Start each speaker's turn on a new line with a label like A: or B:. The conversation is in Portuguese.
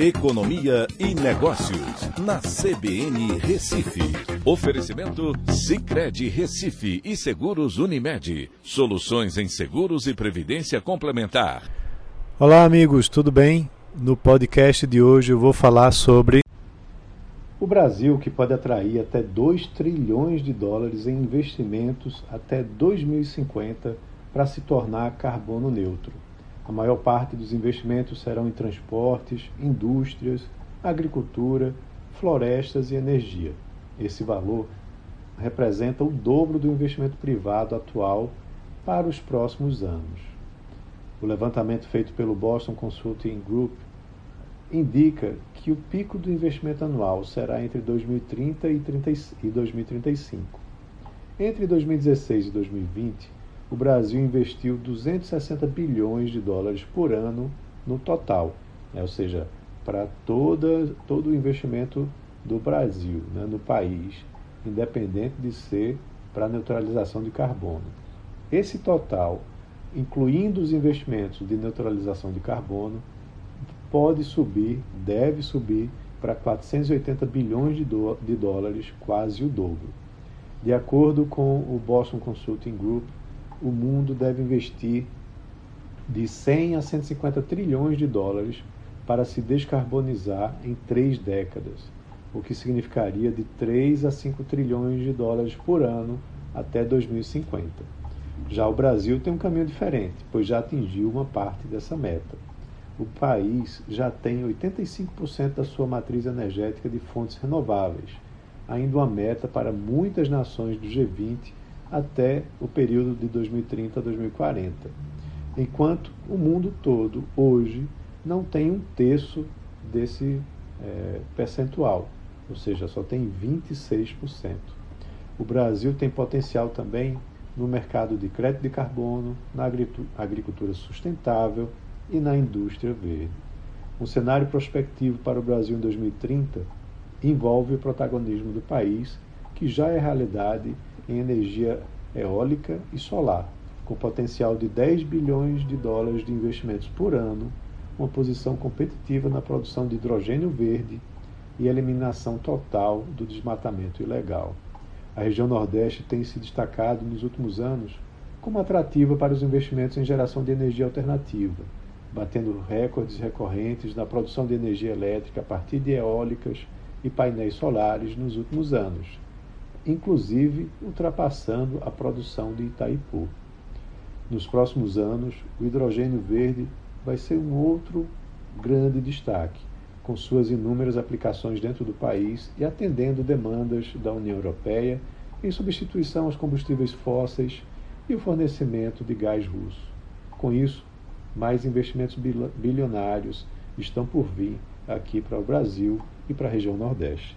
A: Economia e Negócios, na CBN Recife. Oferecimento Cicred Recife e Seguros Unimed. Soluções em seguros e previdência complementar.
B: Olá, amigos, tudo bem? No podcast de hoje eu vou falar sobre o Brasil, que pode atrair até 2 trilhões de dólares em investimentos até 2050 para se tornar carbono neutro. A maior parte dos investimentos serão em transportes, indústrias, agricultura, florestas e energia. Esse valor representa o dobro do investimento privado atual para os próximos anos. O levantamento feito pelo Boston Consulting Group indica que o pico do investimento anual será entre 2030 e 2035. Entre 2016 e 2020, o Brasil investiu 260 bilhões de dólares por ano no total, né? ou seja, para todo o investimento do Brasil né? no país, independente de ser para neutralização de carbono. Esse total, incluindo os investimentos de neutralização de carbono, pode subir, deve subir para 480 bilhões de, de dólares, quase o dobro. De acordo com o Boston Consulting Group, o mundo deve investir de 100 a 150 trilhões de dólares para se descarbonizar em três décadas, o que significaria de 3 a 5 trilhões de dólares por ano até 2050. Já o Brasil tem um caminho diferente, pois já atingiu uma parte dessa meta. O país já tem 85% da sua matriz energética de fontes renováveis, ainda uma meta para muitas nações do G20 até o período de 2030 a 2040, enquanto o mundo todo hoje não tem um terço desse é, percentual, ou seja, só tem 26%. O Brasil tem potencial também no mercado de crédito de carbono, na agricultura sustentável e na indústria verde. Um cenário prospectivo para o Brasil em 2030 envolve o protagonismo do país, que já é realidade em energia eólica e solar, com potencial de 10 bilhões de dólares de investimentos por ano, uma posição competitiva na produção de hidrogênio verde e eliminação total do desmatamento ilegal. A região Nordeste tem se destacado nos últimos anos como atrativa para os investimentos em geração de energia alternativa, batendo recordes recorrentes na produção de energia elétrica a partir de eólicas e painéis solares nos últimos anos inclusive ultrapassando a produção de Itaipu. Nos próximos anos, o hidrogênio verde vai ser um outro grande destaque, com suas inúmeras aplicações dentro do país e atendendo demandas da União Europeia em substituição aos combustíveis fósseis e o fornecimento de gás russo. Com isso, mais investimentos bilionários estão por vir aqui para o Brasil e para a região Nordeste.